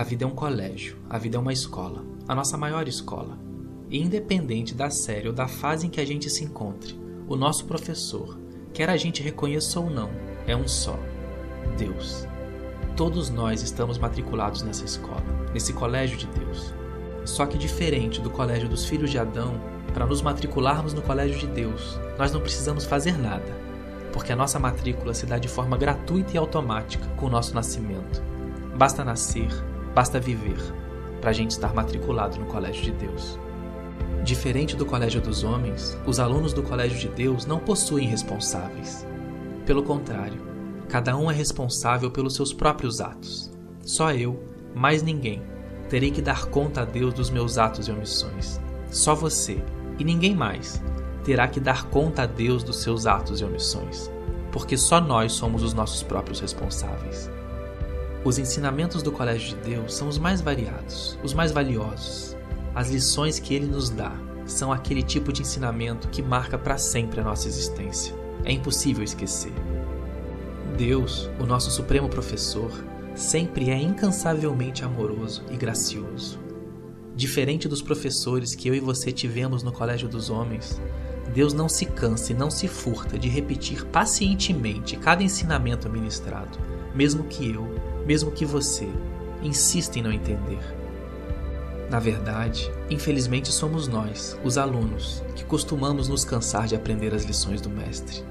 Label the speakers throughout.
Speaker 1: A vida é um colégio, a vida é uma escola, a nossa maior escola. E independente da série ou da fase em que a gente se encontre, o nosso professor, quer a gente reconheça ou não, é um só: Deus. Todos nós estamos matriculados nessa escola, nesse colégio de Deus. Só que diferente do colégio dos filhos de Adão, para nos matricularmos no colégio de Deus, nós não precisamos fazer nada, porque a nossa matrícula se dá de forma gratuita e automática com o nosso nascimento. Basta nascer, Basta viver para a gente estar matriculado no Colégio de Deus. Diferente do Colégio dos Homens, os alunos do Colégio de Deus não possuem responsáveis. Pelo contrário, cada um é responsável pelos seus próprios atos. Só eu, mais ninguém, terei que dar conta a Deus dos meus atos e omissões. Só você, e ninguém mais, terá que dar conta a Deus dos seus atos e omissões, porque só nós somos os nossos próprios responsáveis. Os ensinamentos do Colégio de Deus são os mais variados, os mais valiosos. As lições que ele nos dá são aquele tipo de ensinamento que marca para sempre a nossa existência. É impossível esquecer. Deus, o nosso supremo professor, sempre é incansavelmente amoroso e gracioso. Diferente dos professores que eu e você tivemos no Colégio dos Homens, Deus não se cansa e não se furta de repetir pacientemente cada ensinamento ministrado, mesmo que eu, mesmo que você insista em não entender. Na verdade, infelizmente somos nós, os alunos, que costumamos nos cansar de aprender as lições do Mestre.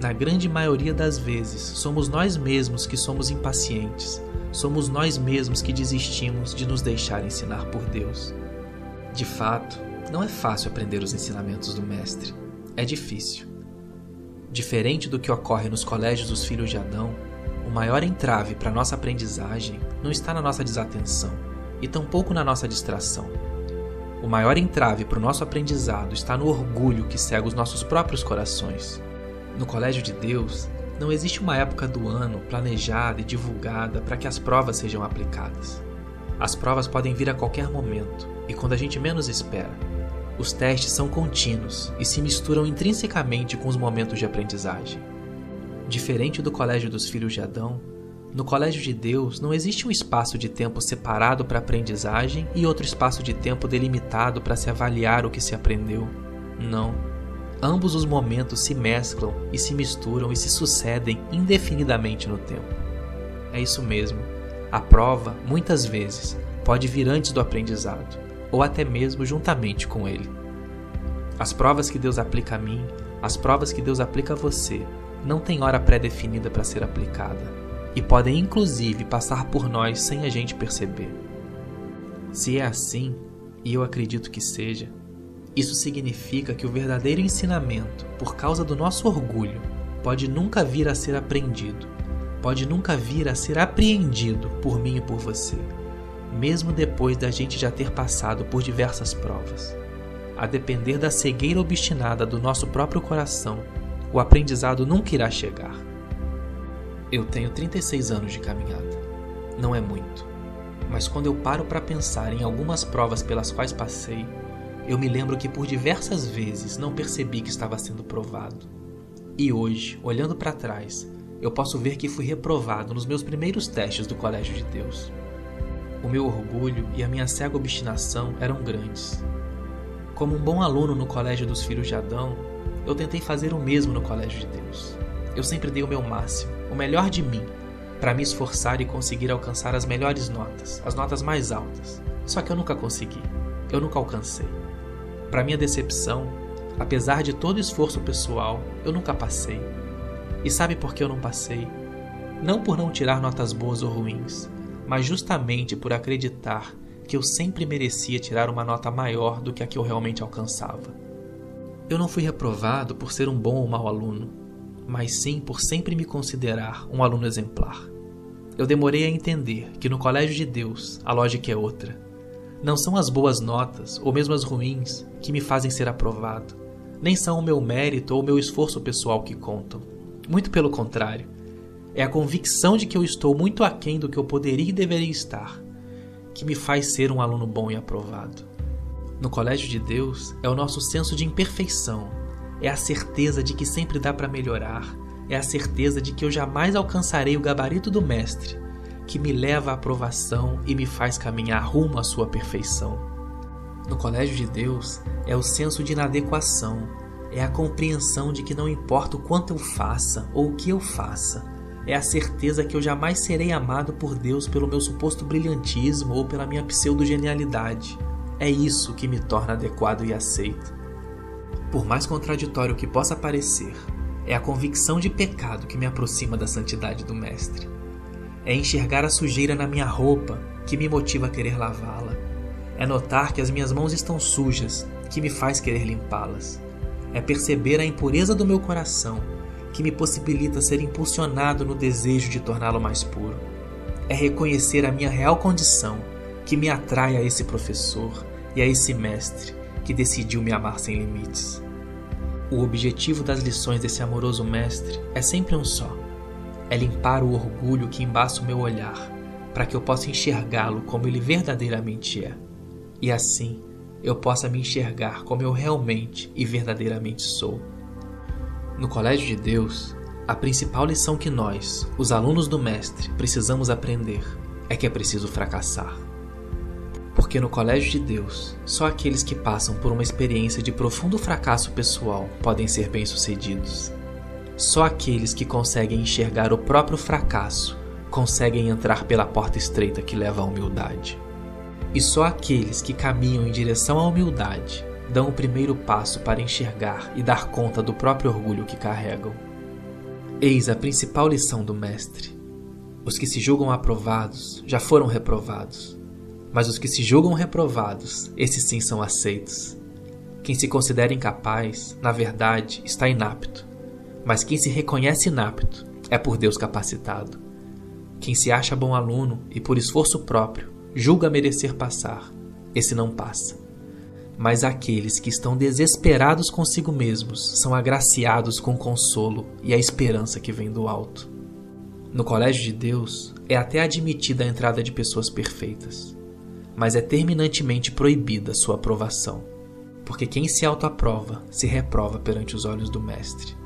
Speaker 1: Na grande maioria das vezes, somos nós mesmos que somos impacientes, somos nós mesmos que desistimos de nos deixar ensinar por Deus. De fato, não é fácil aprender os ensinamentos do Mestre, é difícil. Diferente do que ocorre nos colégios dos filhos de Adão, o maior entrave para nossa aprendizagem não está na nossa desatenção e tampouco na nossa distração. O maior entrave para o nosso aprendizado está no orgulho que cega os nossos próprios corações. No Colégio de Deus, não existe uma época do ano planejada e divulgada para que as provas sejam aplicadas. As provas podem vir a qualquer momento e quando a gente menos espera. Os testes são contínuos e se misturam intrinsecamente com os momentos de aprendizagem. Diferente do colégio dos filhos de Adão, no colégio de Deus não existe um espaço de tempo separado para aprendizagem e outro espaço de tempo delimitado para se avaliar o que se aprendeu. Não. Ambos os momentos se mesclam e se misturam e se sucedem indefinidamente no tempo. É isso mesmo. A prova, muitas vezes, pode vir antes do aprendizado, ou até mesmo juntamente com ele. As provas que Deus aplica a mim, as provas que Deus aplica a você, não tem hora pré-definida para ser aplicada e podem inclusive passar por nós sem a gente perceber. Se é assim, e eu acredito que seja, isso significa que o verdadeiro ensinamento, por causa do nosso orgulho, pode nunca vir a ser aprendido, pode nunca vir a ser apreendido por mim e por você, mesmo depois da gente já ter passado por diversas provas. A depender da cegueira obstinada do nosso próprio coração o aprendizado nunca irá chegar. Eu tenho 36 anos de caminhada. Não é muito, mas quando eu paro para pensar em algumas provas pelas quais passei, eu me lembro que por diversas vezes não percebi que estava sendo provado. E hoje, olhando para trás, eu posso ver que fui reprovado nos meus primeiros testes do Colégio de Deus. O meu orgulho e a minha cega obstinação eram grandes. Como um bom aluno no Colégio dos Filhos de Adão, eu tentei fazer o mesmo no Colégio de Deus. Eu sempre dei o meu máximo, o melhor de mim, para me esforçar e conseguir alcançar as melhores notas, as notas mais altas. Só que eu nunca consegui. Eu nunca alcancei. Para minha decepção, apesar de todo esforço pessoal, eu nunca passei. E sabe por que eu não passei? Não por não tirar notas boas ou ruins, mas justamente por acreditar que eu sempre merecia tirar uma nota maior do que a que eu realmente alcançava. Eu não fui reprovado por ser um bom ou mau aluno, mas sim por sempre me considerar um aluno exemplar. Eu demorei a entender que no Colégio de Deus a lógica é outra. Não são as boas notas, ou mesmo as ruins, que me fazem ser aprovado. Nem são o meu mérito ou o meu esforço pessoal que contam. Muito pelo contrário. É a convicção de que eu estou muito aquém do que eu poderia e deveria estar, que me faz ser um aluno bom e aprovado. No Colégio de Deus é o nosso senso de imperfeição, é a certeza de que sempre dá para melhorar, é a certeza de que eu jamais alcançarei o gabarito do Mestre, que me leva à aprovação e me faz caminhar rumo à sua perfeição. No colégio de Deus é o senso de inadequação, é a compreensão de que não importa o quanto eu faça ou o que eu faça, é a certeza que eu jamais serei amado por Deus pelo meu suposto brilhantismo ou pela minha pseudo-genialidade. É isso que me torna adequado e aceito. Por mais contraditório que possa parecer, é a convicção de pecado que me aproxima da santidade do Mestre. É enxergar a sujeira na minha roupa que me motiva a querer lavá-la. É notar que as minhas mãos estão sujas que me faz querer limpá-las. É perceber a impureza do meu coração que me possibilita ser impulsionado no desejo de torná-lo mais puro. É reconhecer a minha real condição que me atrai a esse professor e a esse mestre que decidiu me amar sem limites. O objetivo das lições desse amoroso mestre é sempre um só: é limpar o orgulho que embaça o meu olhar, para que eu possa enxergá-lo como ele verdadeiramente é. E assim eu possa me enxergar como eu realmente e verdadeiramente sou. No Colégio de Deus, a principal lição que nós, os alunos do Mestre, precisamos aprender é que é preciso fracassar. Porque no Colégio de Deus, só aqueles que passam por uma experiência de profundo fracasso pessoal podem ser bem-sucedidos. Só aqueles que conseguem enxergar o próprio fracasso conseguem entrar pela porta estreita que leva à humildade. E só aqueles que caminham em direção à humildade dão o primeiro passo para enxergar e dar conta do próprio orgulho que carregam. Eis a principal lição do Mestre. Os que se julgam aprovados já foram reprovados, mas os que se julgam reprovados, esses sim são aceitos. Quem se considera incapaz, na verdade, está inapto, mas quem se reconhece inapto é por Deus capacitado. Quem se acha bom aluno e por esforço próprio julga merecer passar, esse não passa. Mas aqueles que estão desesperados consigo mesmos são agraciados com o consolo e a esperança que vem do alto. No colégio de Deus é até admitida a entrada de pessoas perfeitas, mas é terminantemente proibida sua aprovação, porque quem se autoaprova se reprova perante os olhos do Mestre.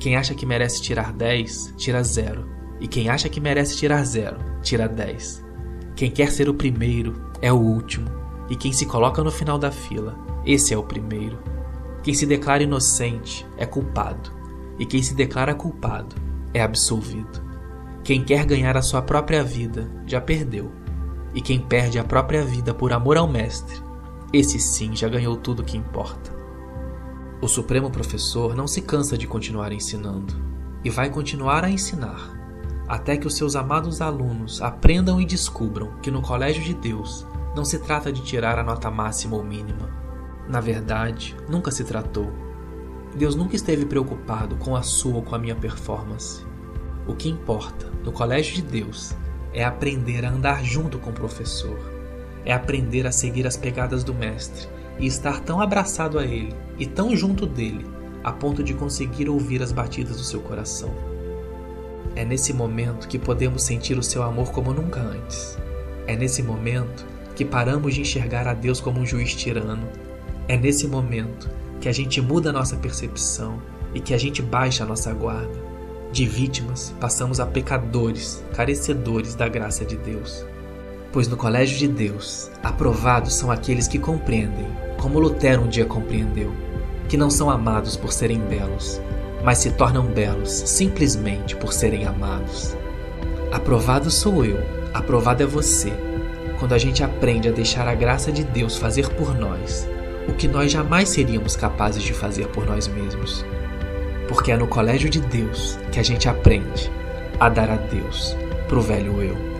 Speaker 1: Quem acha que merece tirar 10, tira zero, e quem acha que merece tirar zero, tira 10. Quem quer ser o primeiro é o último, e quem se coloca no final da fila, esse é o primeiro. Quem se declara inocente é culpado, e quem se declara culpado é absolvido. Quem quer ganhar a sua própria vida já perdeu, e quem perde a própria vida por amor ao Mestre, esse sim já ganhou tudo o que importa. O Supremo Professor não se cansa de continuar ensinando, e vai continuar a ensinar até que os seus amados alunos aprendam e descubram que no Colégio de Deus não se trata de tirar a nota máxima ou mínima. Na verdade, nunca se tratou. Deus nunca esteve preocupado com a sua ou com a minha performance. O que importa no Colégio de Deus é aprender a andar junto com o professor, é aprender a seguir as pegadas do Mestre e estar tão abraçado a ele e tão junto dele a ponto de conseguir ouvir as batidas do seu coração. É nesse momento que podemos sentir o seu amor como nunca antes. É nesse momento que paramos de enxergar a Deus como um juiz tirano. É nesse momento que a gente muda a nossa percepção e que a gente baixa a nossa guarda. De vítimas, passamos a pecadores, carecedores da graça de Deus. Pois no colégio de Deus, aprovados são aqueles que compreendem, como Lutero um dia compreendeu, que não são amados por serem belos, mas se tornam belos simplesmente por serem amados. Aprovado sou eu, aprovado é você, quando a gente aprende a deixar a graça de Deus fazer por nós o que nós jamais seríamos capazes de fazer por nós mesmos. Porque é no colégio de Deus que a gente aprende a dar a Deus pro velho eu.